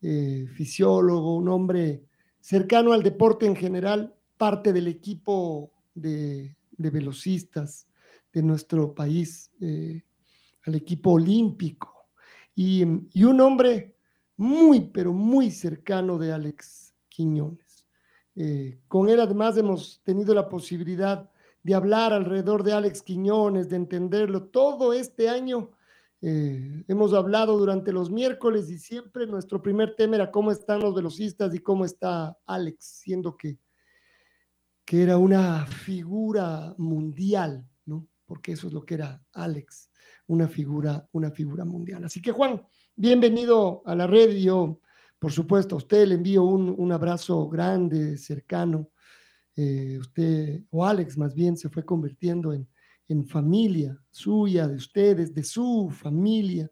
eh, fisiólogo, un hombre cercano al deporte en general, parte del equipo de, velocistas de nuestro país, eh, al equipo olímpico, y, un hombre muy, pero muy cercano de Alex Quiñones. Eh, con él además hemos tenido la posibilidad de hablar alrededor de Alex Quiñones, de entenderlo. Todo este año eh, hemos hablado durante los miércoles y siempre nuestro primer tema era cómo están los velocistas y cómo está Alex, siendo que, que era una figura mundial, ¿no? Porque eso es lo que era Alex, una figura, una figura mundial. Así que Juan, bienvenido a la red. Yo, por supuesto, a usted le envío un, abrazo grande, cercano. Eh, usted, o Alex más bien, se fue convirtiendo en, en familia suya, de ustedes, de su familia,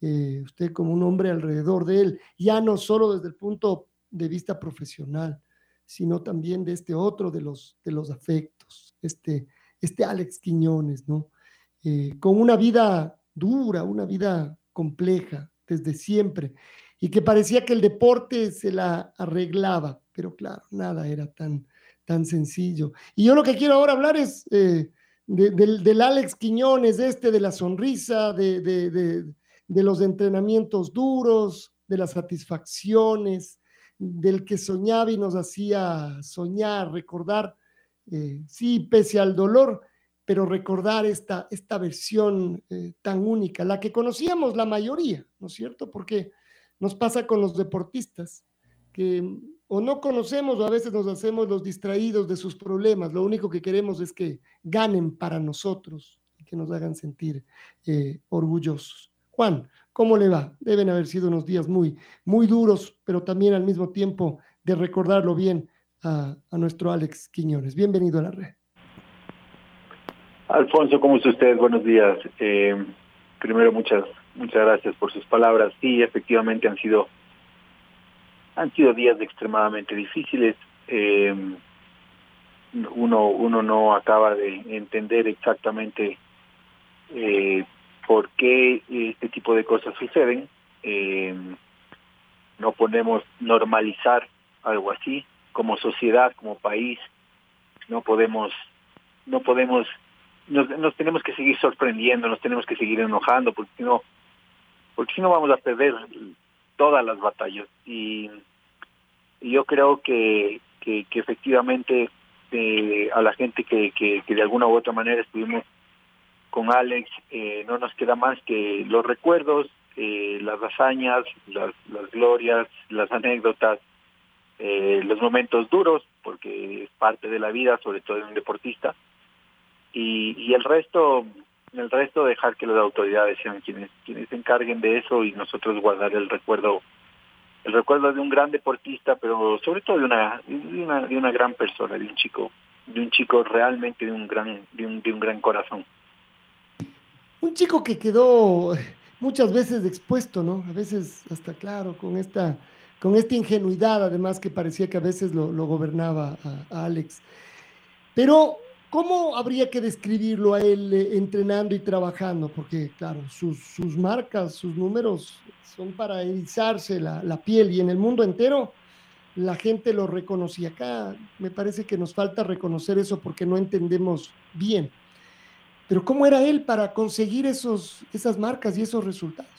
eh, usted como un hombre alrededor de él, ya no solo desde el punto de vista profesional, sino también de este otro de los, de los afectos, este, este Alex Quiñones, ¿no? Eh, con una vida dura, una vida compleja desde siempre, y que parecía que el deporte se la arreglaba, pero claro, nada era tan, tan sencillo. Y yo lo que quiero ahora hablar es eh, del, Alex Quiñones, este de la sonrisa, de, los entrenamientos duros, de las satisfacciones, del que soñaba y nos hacía soñar, recordar, eh, sí, pese al dolor, pero recordar esta, esta versión eh, tan única, la que conocíamos la mayoría, ¿no es cierto? Porque nos pasa con los deportistas, que o no conocemos o a veces nos hacemos los distraídos de sus problemas. Lo único que queremos es que ganen para nosotros y que nos hagan sentir eh, orgullosos. Juan, ¿cómo le va? Deben haber sido unos días muy, muy duros, pero también al mismo tiempo de recordarlo bien a, nuestro Alex Quiñones. Bienvenido a la red. Alfonso, ¿cómo está usted? Buenos días. Eh, primero, muchas, muchas gracias por sus palabras. Sí, efectivamente han sido han sido días extremadamente difíciles. Eh, uno, uno no acaba de entender exactamente eh, por qué este tipo de cosas suceden. Eh, no podemos normalizar algo así como sociedad, como país. No podemos, no podemos, nos, nos tenemos que seguir sorprendiendo, nos tenemos que seguir enojando, porque no, porque si no vamos a perder todas las batallas. Y, yo creo que, que, efectivamente eh, a la gente que, que, de alguna u otra manera estuvimos con Alex, eh, no nos queda más que los recuerdos, eh, las hazañas, las, las glorias, las anécdotas, los momentos duros, porque es parte de la vida, sobre todo de un deportista, y, y el resto el resto dejar que las autoridades sean quienes quienes se encarguen de eso y nosotros guardar el recuerdo el recuerdo de un gran deportista pero sobre todo de una de una, de una gran persona de un chico de un chico realmente de un gran de un, de un gran corazón. Un chico que quedó muchas veces expuesto no a veces hasta claro con esta con esta ingenuidad además que parecía que a veces lo, lo gobernaba a Alex. Pero ¿Cómo habría que describirlo a él eh, entrenando y trabajando? Porque, claro, sus, sus marcas, sus números son para erizarse la, la, piel y en el mundo entero la gente lo reconocía. Acá me parece que nos falta reconocer eso porque no entendemos bien. Pero ¿cómo era él para conseguir esos, esas marcas y esos resultados?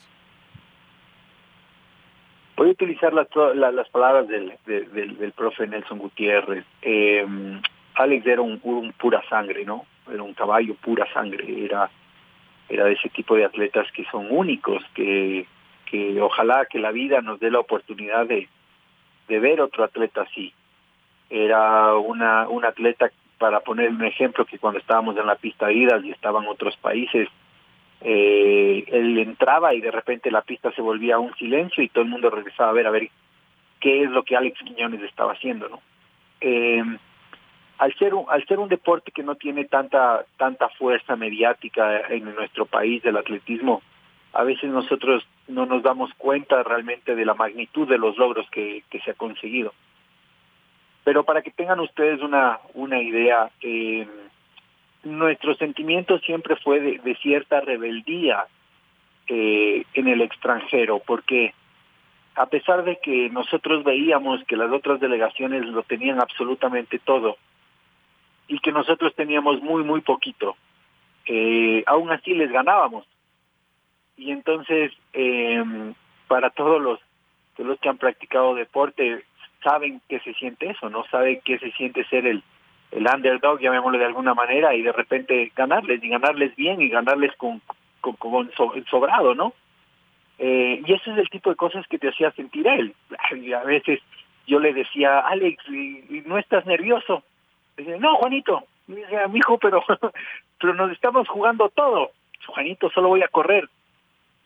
Voy a utilizar las, las palabras del, del, del, profe Nelson Gutiérrez. Eh, Alex era un, un, pura sangre, ¿no? Era un caballo pura sangre, era, era de ese tipo de atletas que son únicos, que, que ojalá que la vida nos dé la oportunidad de, de ver otro atleta así. Era una, un atleta, para poner un ejemplo, que cuando estábamos en la pista de idas y estaban otros países, eh, él entraba y de repente la pista se volvía un silencio y todo el mundo regresaba a ver a ver qué es lo que Alex Quiñones estaba haciendo, ¿no? Eh, al ser un, al ser un deporte que no tiene tanta tanta fuerza mediática en nuestro país del atletismo, a veces nosotros no nos damos cuenta realmente de la magnitud de los logros que, se ha conseguido. Pero para que tengan ustedes una una idea, eh, nuestro sentimiento siempre fue de, de cierta rebeldía eh, en el extranjero, porque a pesar de que nosotros veíamos que las otras delegaciones lo tenían absolutamente todo y que nosotros teníamos muy, muy poquito, eh, aún así les ganábamos. Y entonces, eh, para todos los, todos los que han practicado deporte, saben qué se siente eso, ¿no? Saben qué se siente ser el, el underdog, llamémoslo de alguna manera, y de repente ganarles, y ganarles bien, y ganarles con, con, con sobrado, ¿no? Eh, y ese es el tipo de cosas que te hacía sentir él. Y a veces yo le decía, Alex, ¿y, no estás nervioso? Dice, no, Juanito. Y dice, hijo, pero, pero nos estamos jugando todo. Juanito, solo voy a correr.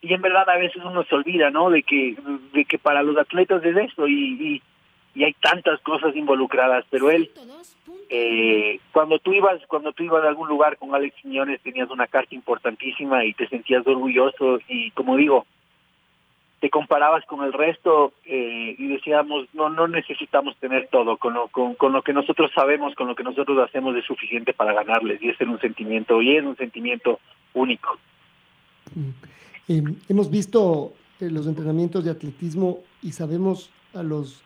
Y en verdad a veces uno se olvida, ¿no? De que, de que para los atletas es esto y, y, y hay tantas cosas involucradas, pero él eh, cuando tú ibas cuando tú ibas a algún lugar con Alex Quiñones tenías una carta importantísima y te sentías orgulloso y como digo te comparabas con el resto eh, y decíamos no no necesitamos tener todo con lo con, con lo que nosotros sabemos con lo que nosotros hacemos es suficiente para ganarles y ese es un sentimiento y es un sentimiento único. Eh, hemos visto eh, los entrenamientos de atletismo y sabemos a los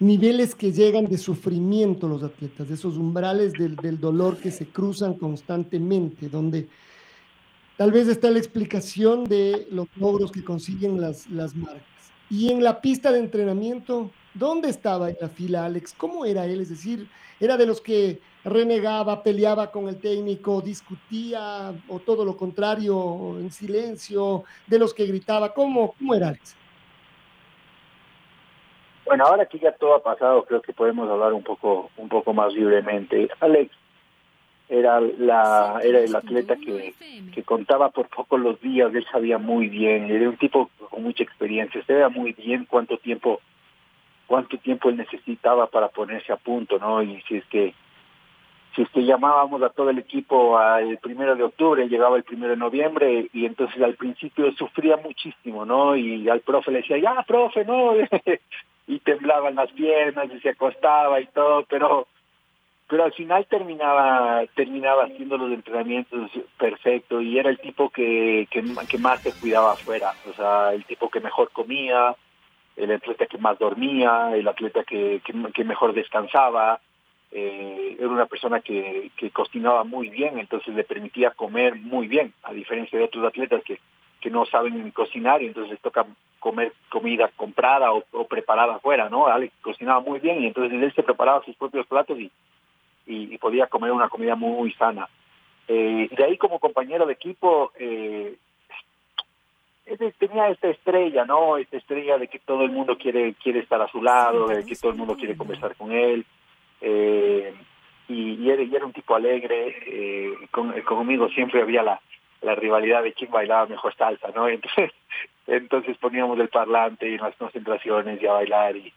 niveles que llegan de sufrimiento los atletas, de esos umbrales del, del, dolor que se cruzan constantemente, donde tal vez está la explicación de los logros que consiguen las, las marcas. Y en la pista de entrenamiento, ¿dónde estaba en la fila Alex? ¿Cómo era él? Es decir, ¿era de los que renegaba, peleaba con el técnico, discutía o todo lo contrario, en silencio, de los que gritaba? ¿Cómo, cómo era Alex? Bueno, ahora que ya todo ha pasado, creo que podemos hablar un poco, un poco más libremente. Alex era la, era el atleta que, que contaba por poco los días, él sabía muy bien, era un tipo con mucha experiencia, sabía muy bien cuánto tiempo, cuánto tiempo él necesitaba para ponerse a punto, ¿no? Y si es que si es que llamábamos a todo el equipo al primero de octubre, llegaba el primero de noviembre y entonces al principio sufría muchísimo, ¿no? Y al profe le decía, ya, profe, no, y temblaban las piernas y se acostaba y todo, pero pero al final terminaba terminaba haciendo los entrenamientos perfecto y era el tipo que, que, más se cuidaba afuera, o sea, el tipo que mejor comía, el atleta que más dormía, el atleta que, que, mejor descansaba, eh, era una persona que, que cocinaba muy bien, entonces le permitía comer muy bien, a diferencia de otros atletas que que no saben cocinar y entonces toca comer comida comprada o, o, preparada afuera, ¿no? Alex cocinaba muy bien y entonces él se preparaba sus propios platos y, y, y podía comer una comida muy sana. Eh, de ahí como compañero de equipo eh, tenía esta estrella, ¿no? Esta estrella de que todo el mundo quiere quiere estar a su lado, de que todo el mundo quiere conversar con él. Eh, y, y, era, y, era, un tipo alegre, eh, con, conmigo siempre había la, la rivalidad de quién bailaba mejor salsa, ¿no? Entonces, entonces poníamos el parlante en las concentraciones y a bailar y,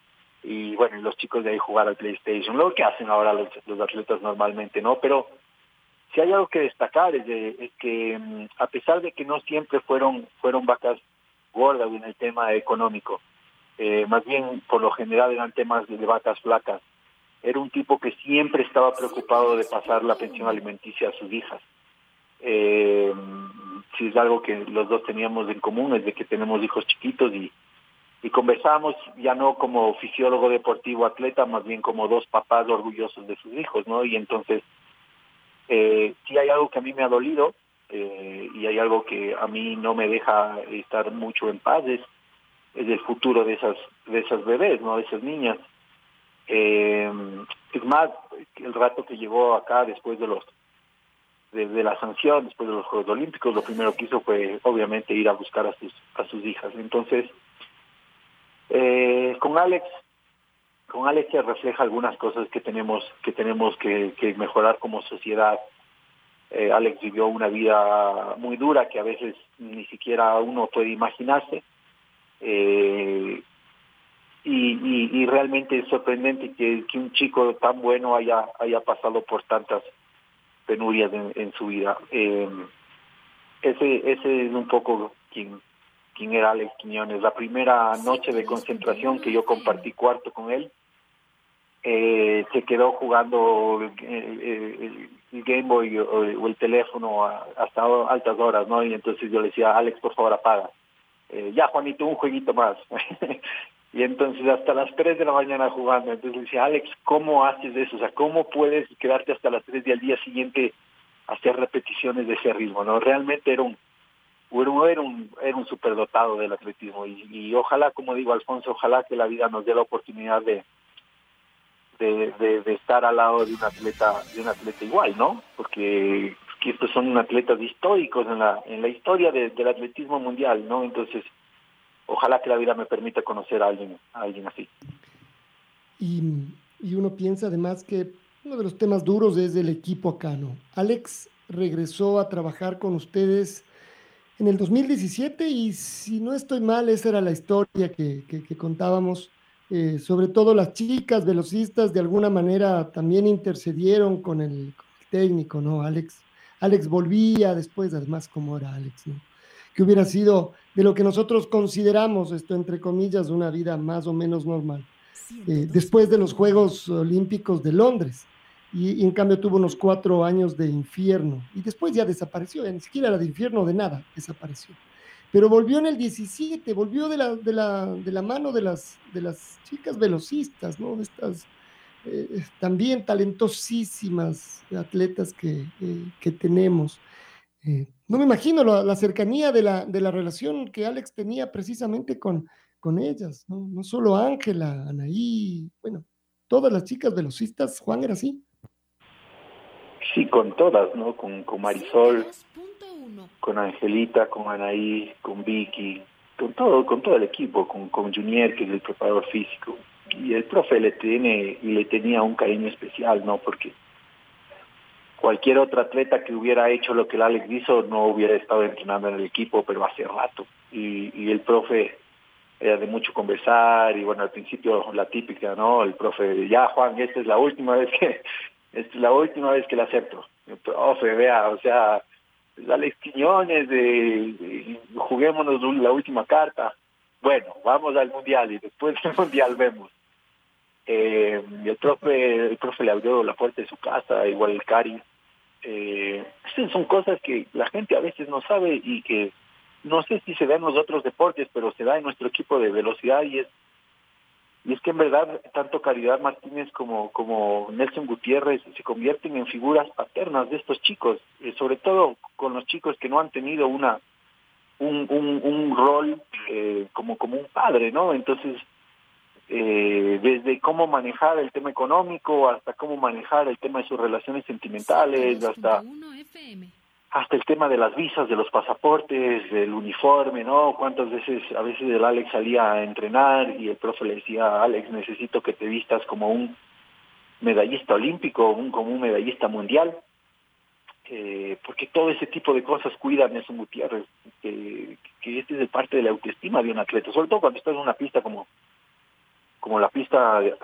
y bueno, los chicos de ahí jugar al PlayStation, lo que hacen ahora los, los atletas normalmente, ¿no? Pero si hay algo que destacar es, de, es que mm, a pesar de que no siempre fueron fueron vacas gordas en el tema económico, eh, más bien por lo general eran temas de, vacas flacas, era un tipo que siempre estaba preocupado de pasar la pensión alimenticia a sus hijas. Eh, si es algo que los dos teníamos en común, es de que tenemos hijos chiquitos y, y conversamos ya no como fisiólogo deportivo atleta, más bien como dos papás orgullosos de sus hijos, ¿no? Y entonces, eh, hay algo que a mí me ha dolido eh, y hay algo que a mí no me deja estar mucho en paz, es, es el futuro de esas, de esas bebés, ¿no? De esas niñas. Eh, es más, el rato que llegó acá después de los de, la sanción, después de los Juegos Olímpicos, lo primero que hizo fue obviamente ir a buscar a sus a sus hijas. Entonces, eh, con Alex, con Alex se refleja algunas cosas que tenemos que tenemos que, mejorar como sociedad. Eh, Alex vivió una vida muy dura que a veces ni siquiera uno puede imaginarse. Eh, y, realmente es sorprendente que, un chico tan bueno haya, haya pasado por tantas penurias en, su vida. Eh, ese, ese es un poco quien, quien era Alex Quiñones. La primera noche de concentración que yo compartí cuarto con él, eh, se quedó jugando el, Game Boy o, el teléfono hasta altas horas, ¿no? Y entonces yo le decía, Alex, por favor, apaga. Eh, ya, Juanito, un jueguito más. y entonces hasta las 3 de la mañana jugando. Entonces decía, Alex, ¿cómo haces eso? O sea, ¿cómo puedes quedarte hasta las 3 y al día siguiente hacer repeticiones de ese ritmo? no Realmente era un era un, era un superdotado del atletismo y, ojalá, como digo Alfonso, ojalá que la vida nos dé la oportunidad de, de, de, estar al lado de un atleta de un atleta igual, ¿no? Porque estos son atletas históricos en la en la historia del atletismo mundial, ¿no? Entonces ojalá que la vida me permita conocer a alguien, a alguien así. Y, y uno piensa además que uno de los temas duros es el equipo acá, ¿no? Alex regresó a trabajar con ustedes en el 2017 y si no estoy mal, esa era la historia que, que, contábamos. Eh, sobre todo las chicas velocistas de alguna manera también intercedieron con el, con el, técnico, ¿no? Alex, Alex volvía después, además, como era Alex, ¿no? Que hubiera sido de lo que nosotros consideramos, esto entre comillas, una vida más o menos normal, eh, después de los Juegos Olímpicos de Londres. Y, en cambio tuvo unos cuatro años de infierno y después ya desapareció, ni siquiera era de infierno de nada, desapareció. Pero volvió en el 17, volvió de la, de la, de la mano de las, de las chicas velocistas, ¿no? De estas eh, también talentosísimas atletas que, eh, que tenemos. Eh, no me imagino la, cercanía de la, de la, relación que Alex tenía precisamente con, con ellas. No solo Ángela, Anaí, bueno, todas las chicas velocistas, Juan era así. Sí, con todas, ¿no? Con, con Marisol, con Angelita, con Anaí, con Vicky, con todo, con todo el equipo, con, con Junior, que es el preparador físico. Y el profe le tiene y le tenía un cariño especial, ¿no? Porque cualquier otro atleta que hubiera hecho lo que el Alex hizo no hubiera estado entrenando en el equipo, pero hace rato. Y, el profe era de mucho conversar y bueno, al principio la típica, ¿no? El profe, ya Juan, esta es la última vez que, es la última vez que la acepto. Profe, vea, o sea, Alex Quiñones, de, juguémonos la última carta. Bueno, vamos al mundial y después del mundial vemos. Eh, el profe, el profe le abrió la puerta de su casa, igual el Cari. Eh, son cosas que la gente a veces no sabe y que no sé si se da en los otros deportes, pero se da en nuestro equipo de velocidad y es y es que en verdad tanto Caridad Martínez como como Nelson Gutiérrez se convierten en figuras paternas de estos chicos, eh, sobre todo con los chicos que no han tenido una un, un, un rol eh, como como un padre, ¿no? Entonces eh, desde cómo manejar el tema económico hasta cómo manejar el tema de sus relaciones sentimentales, hasta hasta el tema de las visas, de los pasaportes, del uniforme, ¿no? Cuántas veces, a veces el Alex salía a entrenar y el profe le decía, Alex, necesito que te vistas como un medallista olímpico, un, como un medallista mundial, eh, porque todo ese tipo de cosas cuidan a un Gutiérrez, que, que este es parte de la autoestima de un atleta, sobre todo cuando estás en una pista como como la pista de,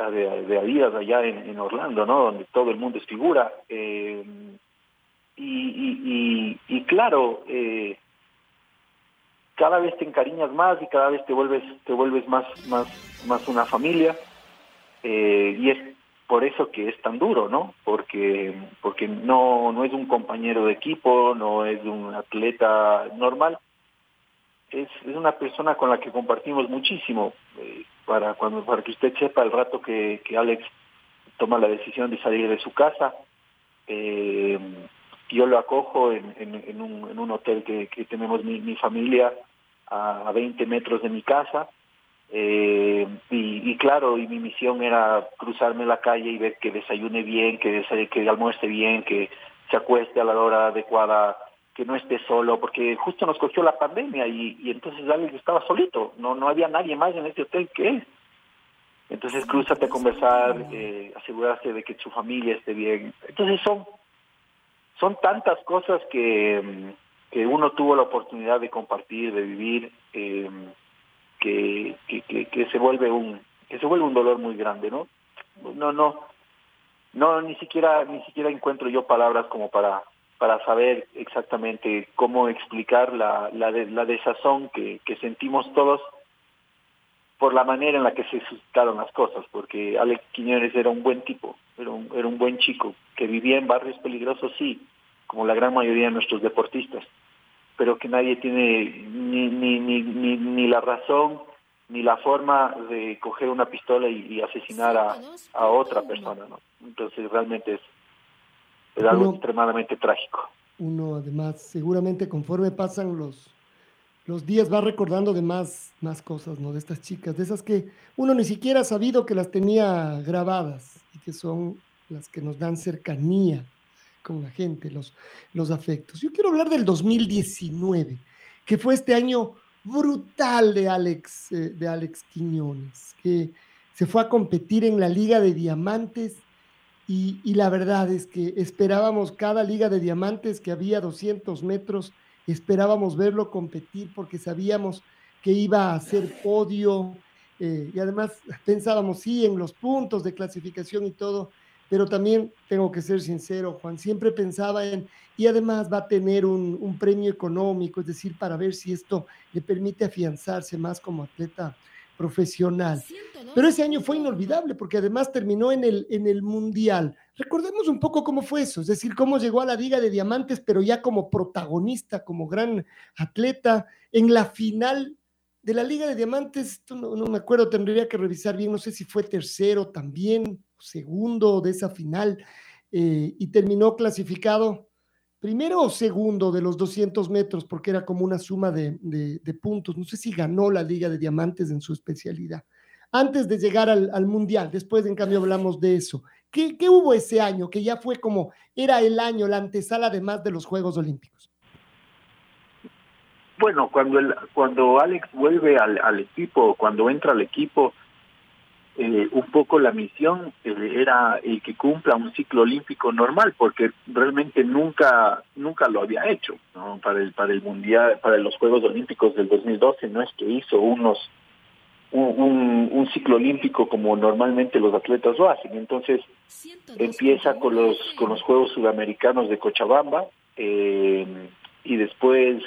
de, Adidas allá en, Orlando, ¿no? Donde todo el mundo es figura. Eh, y, claro, eh, cada vez te encariñas más y cada vez te vuelves te vuelves más más más una familia eh, y es por eso que es tan duro, ¿no? Porque porque no no es un compañero de equipo, no es un atleta normal, es, es una persona con la que compartimos muchísimo. Eh, para cuando para que usted sepa el rato que, que Alex toma la decisión de salir de su casa, yo lo acojo en, en, un, en un hotel que, que tenemos mi, mi familia a, a, 20 metros de mi casa. Eh, y, claro, y mi misión era cruzarme la calle y ver que desayune bien, que, que almuerce bien, que se acueste a la hora adecuada, que no esté solo, porque justo nos cogió la pandemia y, y entonces Alex estaba solito, no, no había nadie más en este hotel que él. Entonces cruzate a conversar, eh, asegurarse de que su familia esté bien. Entonces son, son tantas cosas que, que uno tuvo la oportunidad de compartir, de vivir. Eh, que, que, se vuelve un que se vuelve un dolor muy grande, ¿no? No, no, no, ni siquiera ni siquiera encuentro yo palabras como para para saber exactamente cómo explicar la, la, la desazón que, que sentimos todos por la manera en la que se suscitaron las cosas, porque Alex Quiñones era un buen tipo, era un, era un buen chico, que vivía en barrios peligrosos, sí, como la gran mayoría de nuestros deportistas, pero que nadie tiene ni, ni, ni, ni, ni la razón ni la forma de coger una pistola y, asesinar a, a, otra persona, ¿no? Entonces realmente es, es algo extremadamente trágico. Uno además, seguramente conforme pasan los, los días va recordando de más, más cosas, ¿no? De estas chicas, de esas que uno ni siquiera ha sabido que las tenía grabadas y que son las que nos dan cercanía con la gente, los, los afectos. Yo quiero hablar del 2019, que fue este año brutal de Alex, eh, de Alex Quiñones, que se fue a competir en la Liga de Diamantes y, y, la verdad es que esperábamos cada Liga de Diamantes que había 200 metros, esperábamos verlo competir porque sabíamos que iba a hacer podio eh, y además pensábamos, sí, en los puntos de clasificación y todo, pero también tengo que ser sincero, Juan, siempre pensaba en, y además va a tener un, premio económico, es decir, para ver si esto le permite afianzarse más como atleta profesional. Pero ese año fue inolvidable porque además terminó en el, en el Mundial. Recordemos un poco cómo fue eso, es decir, cómo llegó a la Liga de Diamantes, pero ya como protagonista, como gran atleta, en la final de la Liga de Diamantes, no, no me acuerdo, tendría que revisar bien, no sé si fue tercero también, segundo de esa final eh, y terminó clasificado primero o segundo de los 200 metros porque era como una suma de, puntos. No sé si ganó la Liga de Diamantes en su especialidad. Antes de llegar al, Mundial, después en cambio hablamos de eso. ¿Qué, hubo ese año que ya fue como, era el año, la antesala además de los Juegos Olímpicos? Bueno, cuando, el, cuando Alex vuelve al, al equipo, cuando entra al equipo, eh, un poco la misión eh, era el que cumpla un ciclo olímpico normal porque realmente nunca nunca lo había hecho ¿no? para el para el mundial para los Juegos Olímpicos del 2012 no es que hizo unos un, un, ciclo olímpico como normalmente los atletas lo hacen. Entonces empieza con los con los Juegos Sudamericanos de Cochabamba eh, y después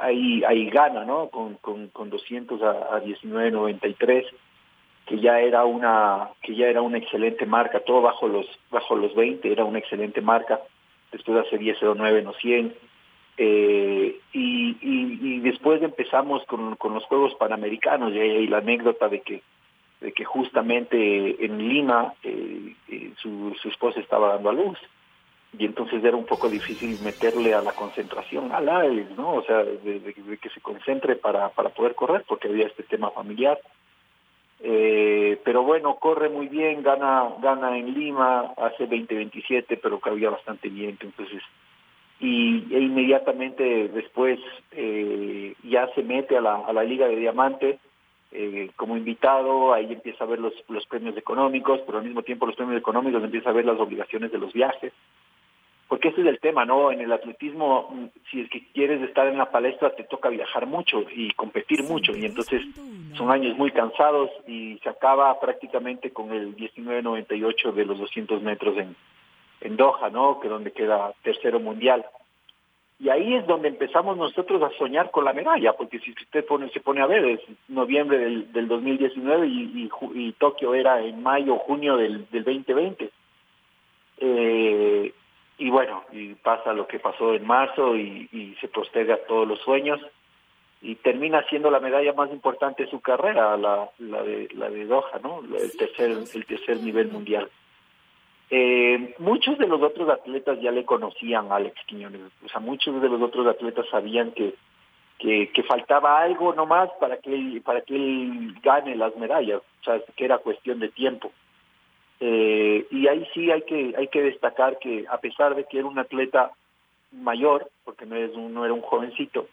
ahí ahí gana no con con, con 200 a, a 19.93 que ya era una que ya era una excelente marca, todo bajo los bajo los 20 era una excelente marca. Después hace 10.09 no 100 eh, y, y, después empezamos con, con los Juegos Panamericanos y, la anécdota de que de que justamente en Lima eh, eh, su, su esposa estaba dando a luz y entonces era un poco difícil meterle a la concentración a la ¿no? O sea, de, que se concentre para, para poder correr porque había este tema familiar. Eh, pero bueno, corre muy bien, gana gana en Lima, hace 20-27, pero cabía bastante bien, entonces y e inmediatamente después eh, ya se mete a la, a la Liga de Diamante eh, como invitado, ahí empieza a ver los, los premios económicos, pero al mismo tiempo los premios económicos empieza a ver las obligaciones de los viajes, porque ese es el tema, ¿no? En el atletismo, mm, si es que quieres estar en la palestra, te toca viajar mucho y competir mucho, y entonces son años muy cansados y se acaba prácticamente con el 19.98 de los 200 metros en, en Doha, ¿no? Que donde queda tercero mundial. Y ahí es donde empezamos nosotros a soñar con la medalla, porque si usted pone, se pone a ver, es noviembre del, del 2019 y, y, Tokio era en mayo, junio del, del 2020. Eh, y bueno, y pasa lo que pasó en marzo y, se posterga todos los sueños y termina siendo la medalla más importante de su carrera, la, la de la de Doha, ¿no? El tercer el tercer nivel mundial. Eh, muchos de los otros atletas ya le conocían a Alex Quiñones, o sea, muchos de los otros atletas sabían que que, que faltaba algo nomás para que para que él gane las medallas, o sea, que era cuestión de tiempo. Eh, y ahí sí hay que hay que destacar que a pesar de que era un atleta mayor, porque no, es un, no era un jovencito,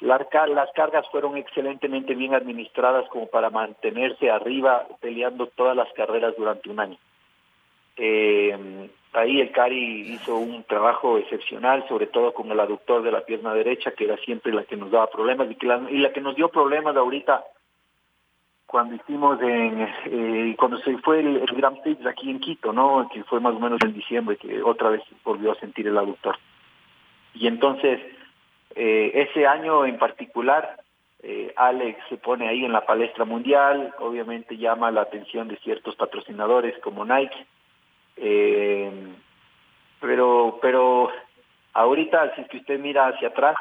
las, cargas fueron excelentemente bien administradas como para mantenerse arriba peleando todas las carreras durante un año. Eh, ahí el Cari hizo un trabajo excepcional, sobre todo con el aductor de la pierna derecha, que era siempre la que nos daba problemas y, que la, y la que nos dio problemas ahorita cuando hicimos en eh, cuando se fue el, Grand Prix aquí en Quito, ¿no? Que fue más o menos en diciembre que otra vez volvió a sentir el aductor. Y entonces eh, ese año en particular, eh, Alex se pone ahí en la palestra mundial, obviamente llama la atención de ciertos patrocinadores como Nike, eh, pero, pero ahorita si es que usted mira hacia atrás,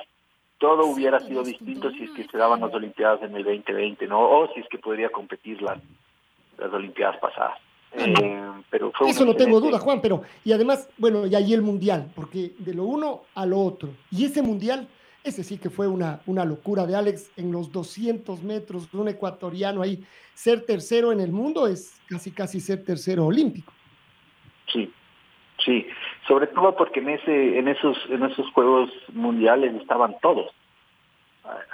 todo hubiera sido distinto si es que se daban las Olimpiadas en el 2020, ¿no? O si es que podría competir las, las Olimpiadas pasadas. Eh, pero fue Eso no tengo duda, Juan, pero y además, bueno, y ahí el mundial, porque de lo uno a lo otro, y ese mundial ese sí que fue una, una locura de Alex en los 200 metros, un ecuatoriano ahí. Ser tercero en el mundo es casi, casi ser tercero olímpico. Sí, sí. Sobre todo porque en, ese, en, esos, en esos Juegos Mundiales estaban todos.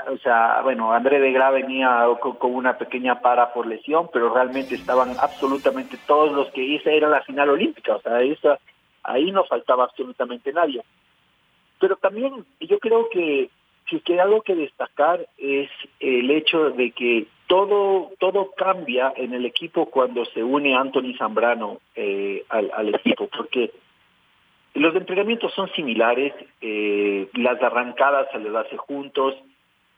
O sea, bueno, André de Gra venía con, una pequeña para por lesión, pero realmente estaban absolutamente todos los que hice era la final olímpica. O sea, esa, ahí no faltaba absolutamente nadie. Pero también yo creo que si queda algo que destacar es el hecho de que todo todo cambia en el equipo cuando se une Anthony Zambrano eh, al, equipo, porque los entrenamientos son similares, eh, las arrancadas se les hace juntos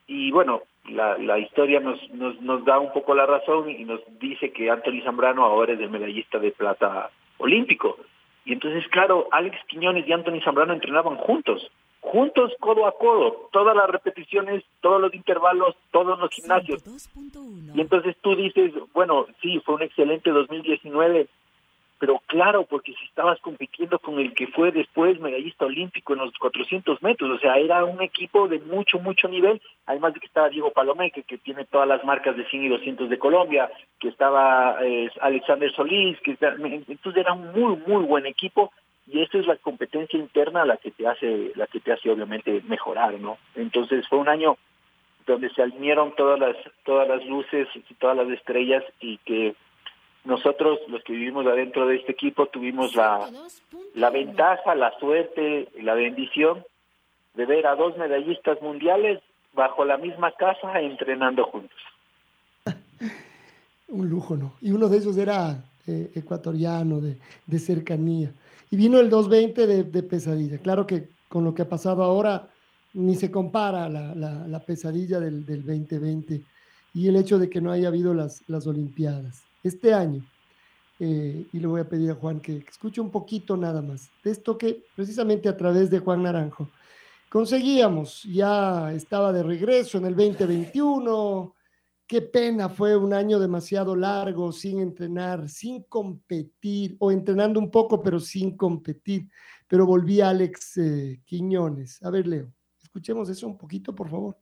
y bueno, la, la historia nos, nos, nos da un poco la razón y nos dice que Anthony Zambrano ahora es el medallista de plata olímpico. Y entonces, claro, Alex Quiñones y Anthony Zambrano entrenaban juntos, juntos codo a codo, todas las repeticiones, todos los intervalos, todos los gimnasios. Y entonces tú dices, bueno, sí, fue un excelente 2019, pero claro, porque si estabas compitiendo con el que fue después medallista olímpico en los 400 metros, o sea, era un equipo de mucho, mucho nivel, además de que estaba Diego Palomé, que, tiene todas las marcas de 100 y 200 de Colombia, que estaba eh, Alexander Solís, que entonces era un muy, muy buen equipo, y esa es la competencia interna la que te hace, la que te hace obviamente mejorar, ¿no? Entonces fue un año donde se alinearon todas las, todas las luces y todas las estrellas y que nosotros, los que vivimos adentro de este equipo, tuvimos la, la ventaja, la suerte, la bendición de ver a dos medallistas mundiales bajo la misma casa entrenando juntos. Un lujo, ¿no? Y uno de ellos era eh, ecuatoriano, de, de, cercanía. Y vino el 220 de, de, pesadilla. Claro que con lo que ha pasado ahora ni se compara la, la, la pesadilla del, del, 2020 y el hecho de que no haya habido las, las Olimpiadas este año, eh, y le voy a pedir a Juan que escuche un poquito nada más de esto que precisamente a través de Juan Naranjo conseguíamos, ya estaba de regreso en el 2021, qué pena, fue un año demasiado largo sin entrenar, sin competir, o entrenando un poco, pero sin competir, pero volví a Alex eh, Quiñones. A ver, Leo, escuchemos eso un poquito, por favor.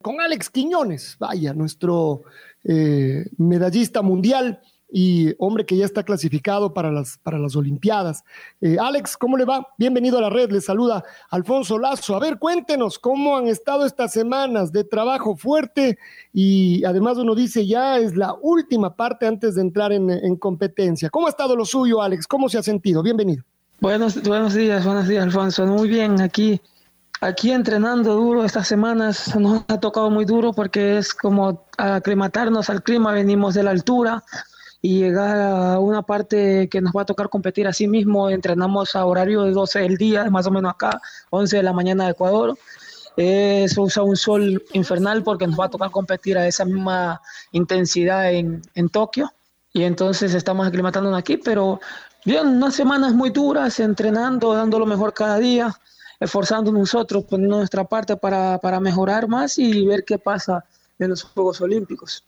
Con Alex Quiñones, vaya, nuestro eh, medallista mundial y hombre que ya está clasificado para las, para las Olimpiadas. Eh, Alex, ¿cómo le va? Bienvenido a la red, le saluda Alfonso Lazo. A ver, cuéntenos cómo han estado estas semanas de trabajo fuerte y además uno dice ya es la última parte antes de entrar en, en competencia. ¿Cómo ha estado lo suyo, Alex? ¿Cómo se ha sentido? Bienvenido. Buenos, buenos días, buenos días, Alfonso. Muy bien, aquí Aquí entrenando duro estas semanas nos ha tocado muy duro porque es como aclimatarnos al clima, venimos de la altura y llegar a una parte que nos va a tocar competir así mismo, entrenamos a horario de 12 del día, más o menos acá, 11 de la mañana de Ecuador. Es usa un sol infernal porque nos va a tocar competir a esa misma intensidad en, en Tokio y entonces estamos aclimatándonos aquí, pero bien, unas semanas muy duras, entrenando, dando lo mejor cada día esforzando nosotros, poniendo nuestra parte para, para mejorar más y ver qué pasa en los Juegos Olímpicos.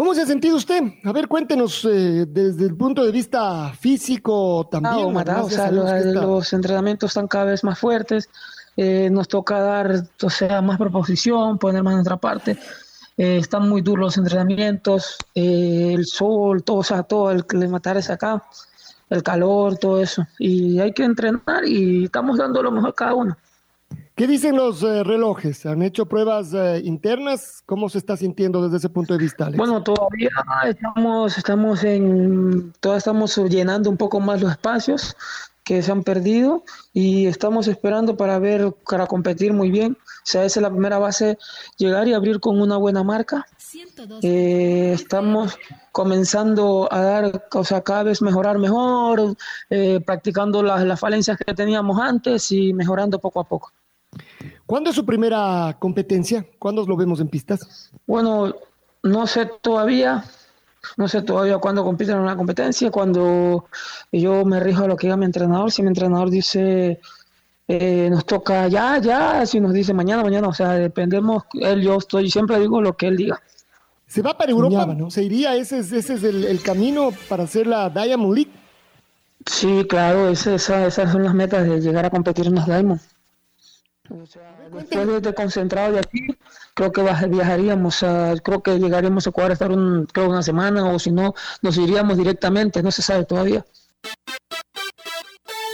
¿Cómo se ha sentido usted? A ver, cuéntenos eh, desde el punto de vista físico también. Ah, o sea, los, los, entrenamientos están cada vez más fuertes. eh, nos toca dar, o sea, más proposición, poner más en otra parte. Eh, están muy duros los entrenamientos, el sol, todo, o sea, todo el matar es acá, el calor, todo eso. Y hay que entrenar y estamos dando lo mejor cada uno. ¿Qué dicen los eh, relojes? ¿Han hecho pruebas eh, internas? ¿Cómo se está sintiendo desde ese punto de vista, Alex? Bueno, todavía estamos, estamos en, todavía estamos llenando un poco más los espacios que se han perdido y estamos esperando para ver, para competir muy bien. O sea, esa es la primera base, llegar y abrir con una buena marca. Eh, estamos comenzando a dar, o sea, cada vez mejorar mejor, eh, practicando las, las falencias que teníamos antes y mejorando poco a poco. ¿Cuándo es su primera competencia? ¿Cuándo lo vemos en pistas? Bueno, no sé todavía, no sé todavía cuándo compiten en una competencia, cuando yo me rijo a lo que diga mi entrenador, si mi entrenador dice eh, nos toca ya, ya, si nos dice mañana, mañana, o sea, dependemos, él, yo estoy, siempre digo lo que él diga. Se va para Europa, ¿no? ¿Se iría? ¿Ese es, ese es el, el camino para hacer la Diamond League? Sí, claro, esa, esa, esas son las metas de llegar a competir en los Diamond. O sea, después de estar concentrado de aquí, creo que viajaríamos, a, creo que llegaríamos a Ecuador a estar un, creo una semana o si no, nos iríamos directamente, no se sabe todavía.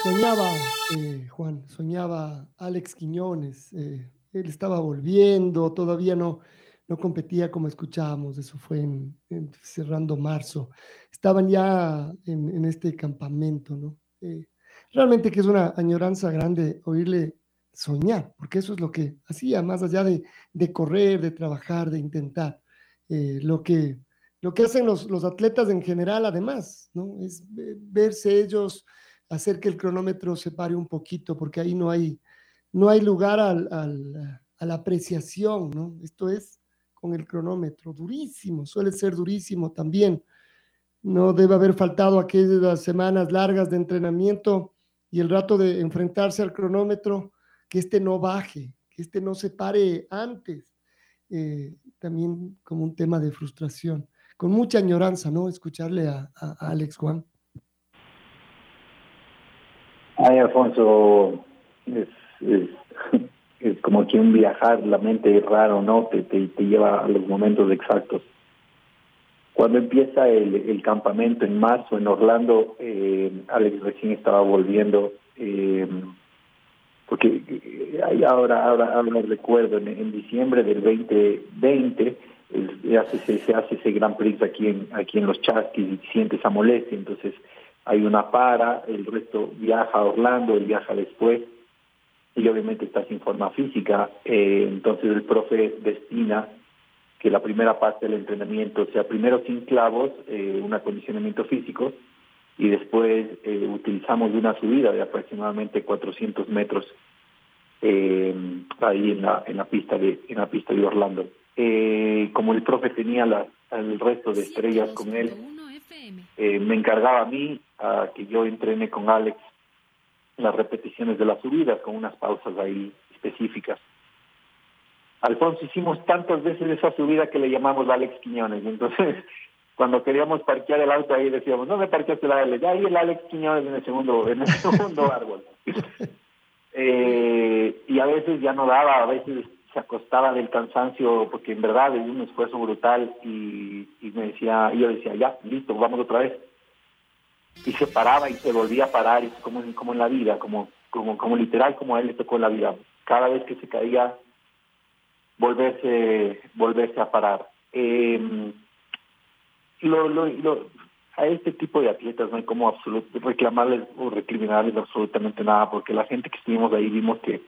Soñaba, eh, Juan, soñaba Alex Quiñones, eh, él estaba volviendo, todavía no, no competía como escuchábamos, eso fue en, en cerrando marzo, estaban ya en, en este campamento, ¿no? Eh, realmente que es una añoranza grande oírle soñar, porque eso es lo que hacía, más allá de, de correr, de trabajar, de intentar. Eh, lo, que, lo que hacen los, los, atletas en general, además, ¿no? Es verse ellos, hacer que el cronómetro se pare un poquito, porque ahí no hay, no hay lugar al, al, a la apreciación, ¿no? Esto es con el cronómetro, durísimo, suele ser durísimo también. No debe haber faltado aquellas semanas largas de entrenamiento y el rato de enfrentarse al cronómetro que este no baje, que este no se pare antes, eh, también como un tema de frustración. Con mucha añoranza, ¿no? Escucharle a, Alex Juan. Ay, Alfonso, es, como que un viajar, la mente es raro, ¿no? Te, te, te lleva a los momentos exactos. Cuando empieza el, el campamento en marzo en Orlando, eh, Alex recién estaba volviendo. Eh, porque ahora, ahora, ahora recuerdo, en, diciembre del 2020 se hace, se hace ese Gran Prix aquí en, aquí en Los Chasquis y siente esa molestia, entonces hay una para, el resto viaja a Orlando, él viaja después y obviamente está sin forma física, eh, entonces el profe destina que la primera parte del entrenamiento sea primero sin clavos, eh, un acondicionamiento físico, y después eh, utilizamos una subida de aproximadamente 400 metros eh, ahí en la en la pista de en la pista de Orlando. Eh, como el profe tenía la, el resto de estrellas con él eh, me encargaba a mí que yo entrene con Alex las repeticiones de las subidas con unas pausas ahí específicas. Alfonso hicimos tantas veces esa subida que le llamamos Alex Quiñones entonces cuando queríamos parquear el auto ahí decíamos, no me parqueaste el Alex, ahí el Alex Quiñones en el segundo, en el segundo árbol. Eh, y a veces ya no daba, a veces se acostaba del cansancio, porque en verdad es un esfuerzo brutal y, y me decía, y yo decía, ya, listo, vamos otra vez. Y se paraba y se volvía a parar, y como, como en la vida, como, como, como literal como a él le tocó la vida. Cada vez que se caía, volverse, volverse a parar. Eh, lo, lo, lo, a este tipo de atletas no hay como reclamarles o recriminarles absolutamente nada, porque la gente que estuvimos ahí vimos que,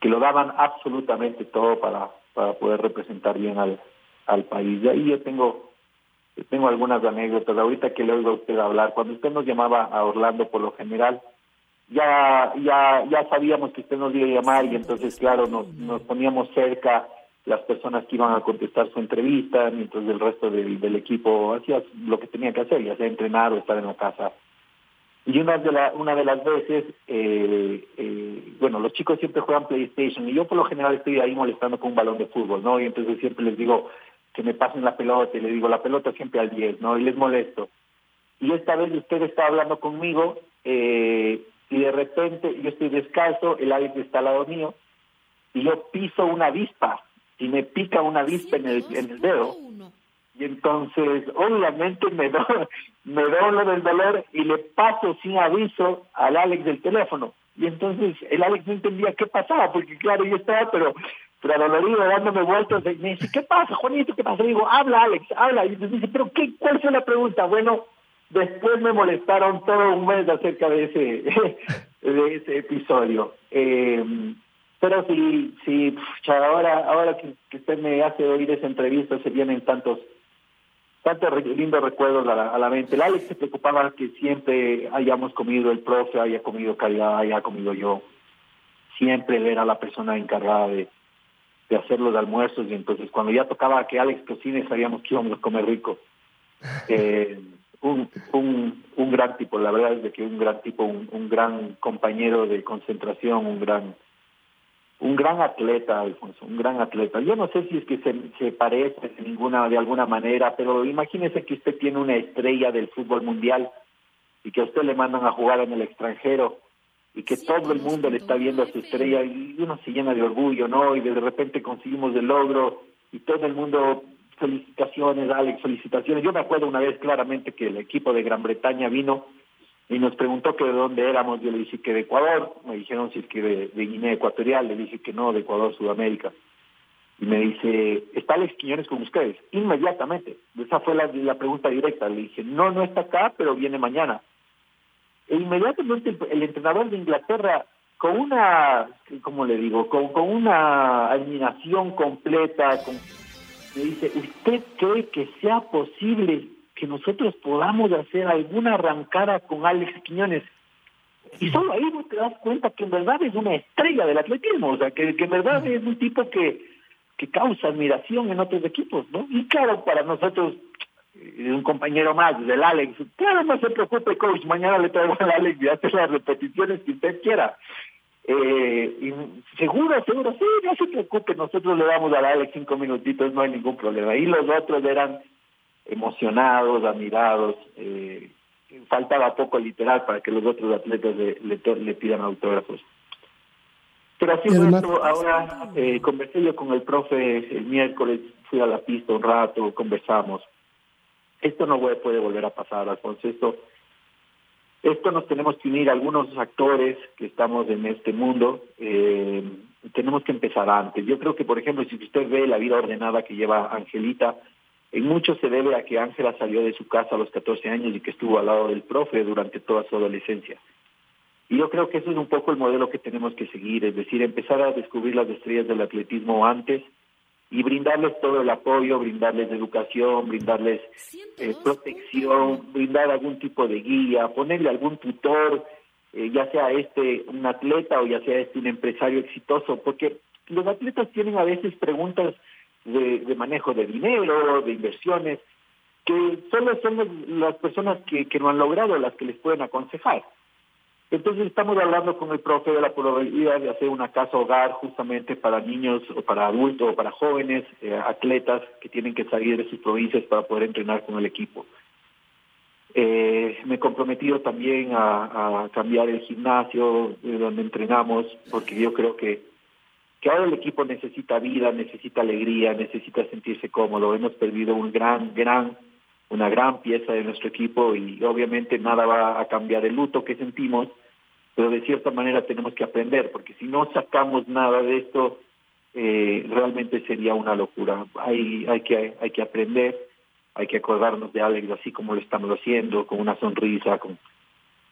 que lo daban absolutamente todo para, para poder representar bien al, al país. Y ahí yo tengo, tengo algunas anécdotas. Ahorita que le oigo a usted hablar, cuando usted nos llamaba a Orlando por lo general, ya, ya, ya sabíamos que usted nos iba a llamar y entonces, claro, nos, nos poníamos cerca las personas que iban a contestar su entrevista, mientras el resto del, equipo hacía lo que tenía que hacer, ya sea entrenar o estar en la casa. Y una de, la, una de las veces, eh, eh, bueno, los chicos siempre juegan PlayStation y yo por lo general estoy ahí molestando con un balón de fútbol, ¿no? Y entonces siempre les digo que me pasen la pelota y les digo la pelota siempre al 10, ¿no? Y les molesto. Y esta vez usted está hablando conmigo eh, y de repente yo estoy descalzo, el Alex está al lado mío, y yo piso una avispa, y me pica una avispa en el, en el dedo. Y entonces, obviamente, me do, me lo del dolor y le paso sin aviso al Alex del teléfono. Y entonces el Alex no entendía qué pasaba, porque claro, yo estaba, pero pero dolorido, dándome vueltas, me dice, ¿qué pasa, Juanito? ¿Qué pasa? digo, habla, Alex, habla. Y dice, ¿pero qué, cuál fue la pregunta? Bueno, después me molestaron todo un mes acerca de ese, de ese episodio. Eh, pero sí, sí, ahora, ahora que, usted me hace oír esa entrevista, se vienen tantos tantos lindos recuerdos a la, mente. El Alex se preocupaba que siempre hayamos comido el profe, haya comido calidad, haya comido yo. Siempre él era la persona encargada de, de hacer los almuerzos y entonces cuando ya tocaba que Alex cocine sabíamos que íbamos a comer rico. Eh, un, un, un gran tipo, la verdad es de que un gran tipo, un, un gran compañero de concentración, un gran un gran atleta, Alfonso, un gran atleta. Yo no sé si es que se, se parece de ninguna de alguna manera, pero imagínese que usted tiene una estrella del fútbol mundial y que a usted le mandan a jugar en el extranjero y que todo el mundo le está viendo a su estrella y uno se llena de orgullo, ¿no? Y de repente conseguimos el logro y todo el mundo, felicitaciones, Alex, felicitaciones. Yo me acuerdo una vez claramente que el equipo de Gran Bretaña vino y nos preguntó que de dónde éramos, yo le dije que de Ecuador, me dijeron si es que de, Guinea Ecuatorial, le dije que no, de Ecuador, Sudamérica. Y me dice, ¿está Alex Quiñones con ustedes? Inmediatamente. Esa fue la, pregunta directa. Le dije, no, no está acá, pero viene mañana. E inmediatamente el, entrenador de Inglaterra, con una, ¿cómo le digo? Con, con una eliminación completa, me dice, ¿usted cree que sea posible que nosotros podamos hacer alguna arrancada con Alex Quiñones? Y solo ahí te das cuenta que en verdad es una estrella del atletismo, o sea, que, que en verdad es un tipo que, que causa admiración en otros equipos, ¿no? Y claro, para nosotros un compañero más, del Alex. Claro, no se preocupe, coach, mañana le traigo al Alex y hace las repeticiones que usted quiera. Eh, y seguro, seguro, sí, no se preocupe, nosotros le damos al Alex cinco minutitos, no hay ningún problema. Y los otros eran emocionados, admirados, eh, faltaba poco literal para que los otros atletas le, le, pidan autógrafos. Pero así fue ahora eh, conversé yo con el profe el miércoles, fui a la pista un rato, conversamos esto no puede volver a pasar, Alfonso. Esto, esto nos tenemos que unir algunos actores que estamos en este mundo. Eh, tenemos que empezar antes. Yo creo que, por ejemplo, si usted ve la vida ordenada que lleva Angelita, en mucho se debe a que Ángela salió de su casa a los 14 años y que estuvo al lado del profe durante toda su adolescencia. Y yo creo que eso es un poco el modelo que tenemos que seguir, es decir, empezar a descubrir las estrellas del atletismo antes, y brindarles todo el apoyo, brindarles educación, brindarles eh, protección, brindar algún tipo de guía, ponerle algún tutor, eh, ya sea este un atleta o ya sea este un empresario exitoso, porque los atletas tienen a veces preguntas de, manejo de dinero, de inversiones, que solo son las personas que, que no han logrado las que les pueden aconsejar. Entonces estamos hablando con el profe de la probabilidad de hacer una casa hogar justamente para niños o para adultos o para jóvenes, eh, atletas que tienen que salir de sus provincias para poder entrenar con el equipo. Eh, me he comprometido también a, cambiar el gimnasio donde entrenamos, porque yo creo que, que ahora el equipo necesita vida, necesita alegría, necesita sentirse cómodo. Hemos perdido un gran, gran, una gran pieza de nuestro equipo y obviamente nada va a cambiar el luto que sentimos, pero de cierta manera tenemos que aprender, porque si no sacamos nada de esto, eh, realmente sería una locura. Hay, hay, que, hay que aprender, hay que acordarnos de Alex así como lo estamos haciendo, con una sonrisa, con,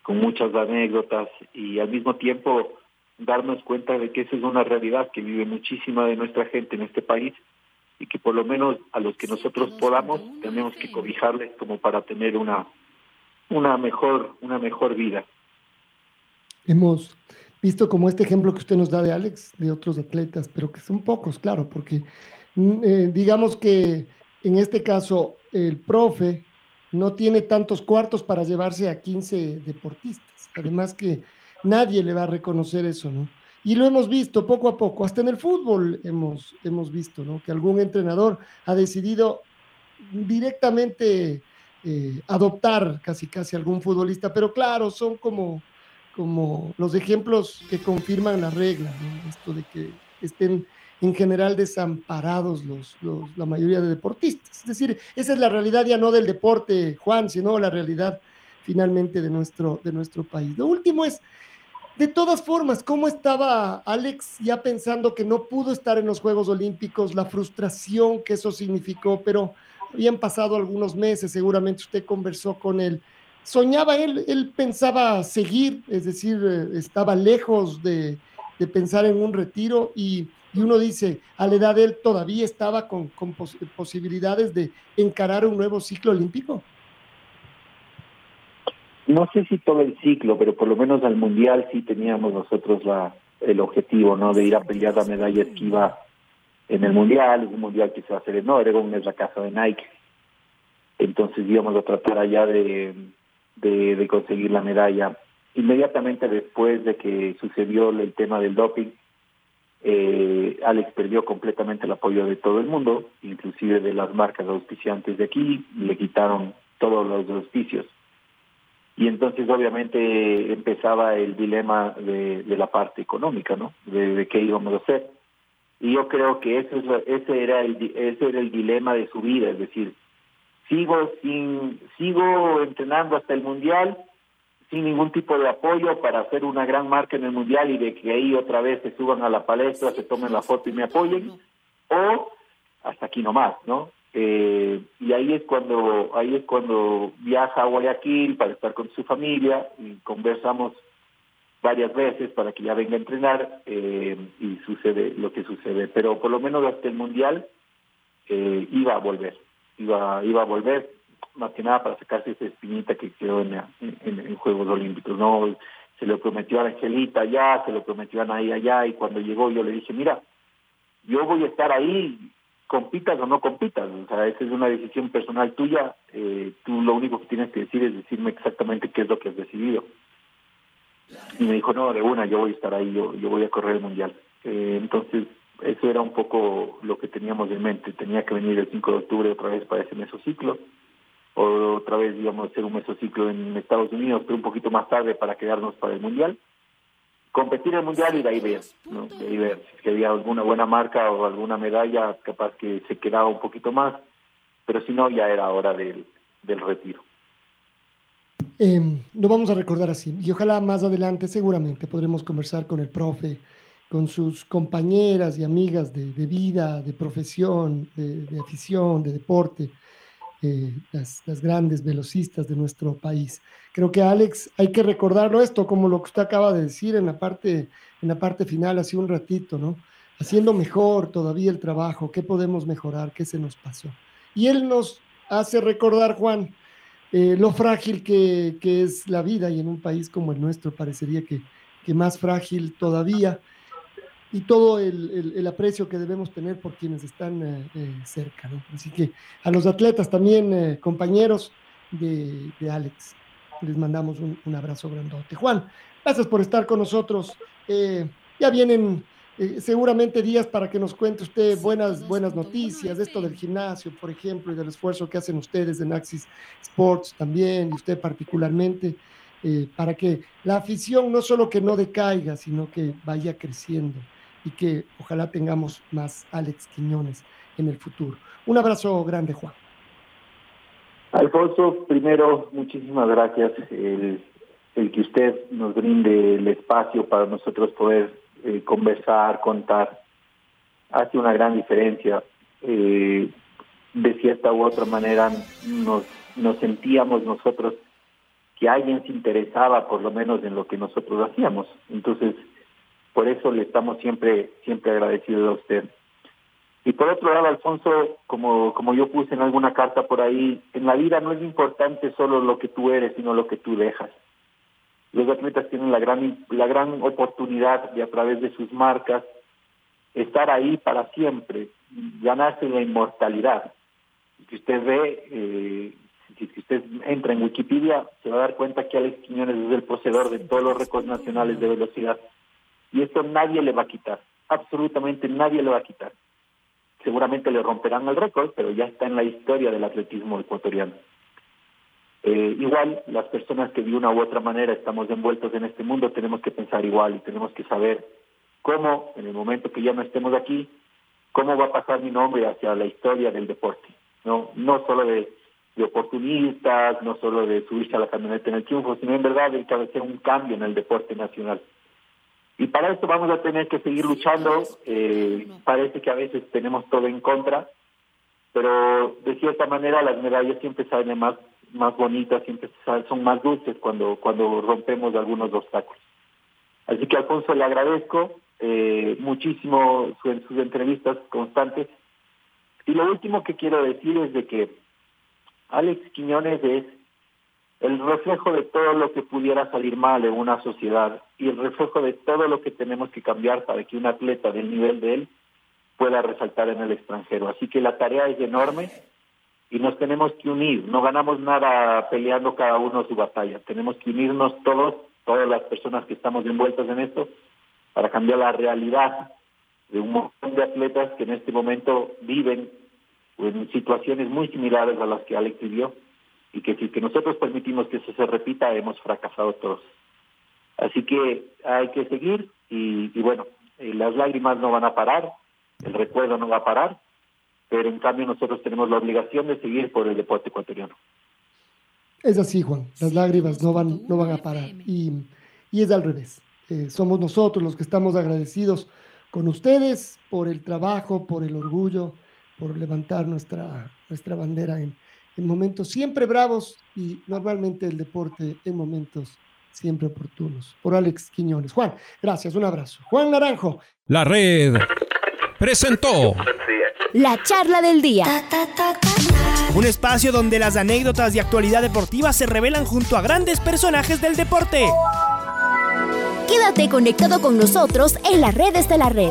con muchas anécdotas y al mismo tiempo darnos cuenta de que esa es una realidad que vive muchísima de nuestra gente en este país y que por lo menos a los que nosotros podamos tenemos que cobijarles como para tener una una mejor una mejor vida. Hemos visto como este ejemplo que usted nos da de Alex, de otros atletas, pero que son pocos, claro, porque mm, eh, digamos que en este caso el profe no tiene tantos cuartos para llevarse a 15 deportistas. Además que nadie le va a reconocer eso, ¿no? Y lo hemos visto poco a poco, hasta en el fútbol hemos, hemos visto, ¿no? Que algún entrenador ha decidido directamente eh, adoptar casi casi algún futbolista, pero claro, son como como los ejemplos que confirman la regla, esto de que estén en general desamparados los, la mayoría de deportistas. Es decir, esa es la realidad ya no del deporte, Juan, sino la realidad finalmente de nuestro, de nuestro país. Lo último es, de todas formas, ¿cómo estaba Alex ya pensando que no pudo estar en los Juegos Olímpicos, la frustración que eso significó, pero habían pasado algunos meses, seguramente usted conversó con él. Soñaba él, él pensaba seguir, es decir, eh, estaba lejos de, de pensar en un retiro y y uno dice, a la edad de él todavía estaba con, posibilidades de encarar un nuevo ciclo olímpico. No sé si todo el ciclo, pero por lo menos al mundial sí teníamos nosotros la, el objetivo, ¿no? De ir a pelear la medalla esquiva en el mundial, un mundial que se va a hacer en Oregon, es la casa de Nike. Entonces íbamos a tratar allá de, de, de conseguir la medalla. Inmediatamente después de que sucedió el tema del doping, eh, Alex perdió completamente el apoyo de todo el mundo, inclusive de las marcas auspiciantes de aquí, le quitaron todos los auspicios. Y entonces obviamente empezaba el dilema de, la parte económica, ¿no? De, qué íbamos a hacer. Y yo creo que ese, ese, era el, ese era el dilema de su vida, es decir, sigo, sin, sigo entrenando hasta el Mundial sin ningún tipo de apoyo para hacer una gran marca en el mundial y de que ahí otra vez se suban a la palestra, se tomen la foto y me apoyen, o hasta aquí nomás, ¿no? Eh, y ahí es cuando ahí es cuando viaja a Guayaquil para estar con su familia y conversamos varias veces para que ya venga a entrenar eh, y sucede lo que sucede pero por lo menos hasta el mundial eh, iba a volver iba iba a volver más que nada para sacarse esa espinita que quedó en, en, Juegos Olímpicos. No, se lo prometió a Angelita allá, se lo prometió a Anaí allá, y cuando llegó yo le dije, mira, yo voy a estar ahí, compitas o no compitas, o sea, esa es una decisión personal tuya, eh, tú lo único que tienes que decir es decirme exactamente qué es lo que has decidido. Y me dijo, no, de una, yo voy a estar ahí, yo, yo voy a correr el Mundial. Eh, entonces, eso era un poco lo que teníamos en mente, tenía que venir el 5 de octubre otra vez para ese mesociclo o otra vez íbamos a hacer un mesociclo en Estados Unidos, pero un poquito más tarde para quedarnos para el Mundial. Competir el Mundial y de ahí ver, ¿no? ver si había alguna buena marca o alguna medalla, capaz que se quedaba un poquito más, pero si no, ya era hora del, del retiro. Eh, lo vamos a recordar así y ojalá más adelante seguramente podremos conversar con el profe, con sus compañeras y amigas de, de vida, de profesión, de, de afición, de deporte, eh, las, grandes velocistas de nuestro país. Creo que Alex, hay que recordarlo esto, como lo que usted acaba de decir en la parte, en la parte final, hace un ratito, ¿no? Haciendo mejor todavía el trabajo, qué podemos mejorar, qué se nos pasó. Y él nos hace recordar, Juan, eh, lo frágil que, que, es la vida y en un país como el nuestro parecería que, que más frágil todavía y todo el, el, aprecio que debemos tener por quienes están eh, eh, cerca. ¿no? Así que a los atletas también, eh, compañeros de, de, Alex, les mandamos un, un, abrazo grandote. Juan, gracias por estar con nosotros. ya vienen seguramente días para que nos cuente usted buenas, buenas noticias de esto del gimnasio, por ejemplo, y del esfuerzo que hacen ustedes en Axis Sports también, y usted particularmente. para que la afición no solo que no decaiga, sino que vaya creciendo y que ojalá tengamos más Alex Quiñones en el futuro. Un abrazo grande, Juan. Alfonso, primero, muchísimas gracias. El, que usted nos brinde el espacio para nosotros poder eh, conversar, contar, hace una gran diferencia. Eh, de cierta u otra manera nos, nos sentíamos nosotros que alguien se interesaba por lo menos en lo que nosotros hacíamos. Entonces, por eso le estamos siempre, siempre agradecidos a usted. Y por otro lado, Alfonso, como, como yo puse en alguna carta por ahí, en la vida no es importante solo lo que tú eres, sino lo que tú dejas. Los atletas tienen la gran, la gran oportunidad de a través de sus marcas estar ahí para siempre, ganarse la inmortalidad. Si usted ve, eh, si usted entra en Wikipedia, se va a dar cuenta que Alex Quiñones es el poseedor de todos los récords nacionales de velocidad y esto nadie le va a quitar, absolutamente nadie le va a quitar. Seguramente le romperán el récord, pero ya está en la historia del atletismo ecuatoriano. Eh, igual, las personas que de una u otra manera estamos envueltos en este mundo tenemos que pensar igual y tenemos que saber cómo, en el momento que ya no estemos aquí, cómo va a pasar mi nombre hacia la historia del deporte. No, no solo de, de oportunistas, no solo de subirse a la camioneta en el triunfo, sino en verdad de hacer un cambio en el deporte nacional. Y para esto vamos a tener que seguir luchando. Eh, parece que a veces tenemos todo en contra, pero de cierta manera las medallas siempre salen más más bonitas, siempre son más dulces cuando cuando rompemos algunos obstáculos. Así que Alfonso le agradezco eh, muchísimo en sus entrevistas constantes. Y lo último que quiero decir es de que Alex Quiñones es el reflejo de todo lo que pudiera salir mal en una sociedad y el reflejo de todo lo que tenemos que cambiar para que un atleta del nivel de él pueda resaltar en el extranjero. Así que la tarea es enorme y nos tenemos que unir. No ganamos nada peleando cada uno su batalla. Tenemos que unirnos todos, todas las personas que estamos envueltas en esto, para cambiar la realidad de un montón de atletas que en este momento viven en situaciones muy similares a las que Alex vivió y que si que nosotros permitimos que eso se repita, hemos fracasado todos. Así que hay que seguir y, bueno, eh, las lágrimas no van a parar, el recuerdo no va a parar, pero en cambio nosotros tenemos la obligación de seguir por el deporte ecuatoriano. Es así, Juan, las lágrimas no van, no van a parar y, y es al revés. Eh, somos nosotros los que estamos agradecidos con ustedes por el trabajo, por el orgullo, por levantar nuestra, nuestra bandera en, en momentos siempre bravos y normalmente el deporte en momentos siempre oportunos. Por Alex Quiñones. Juan, gracias, un abrazo. Juan Naranjo. La red presentó la charla del día. Un espacio donde las anécdotas de actualidad deportiva se revelan junto a grandes personajes del deporte. Quédate conectado con nosotros en las redes de la red.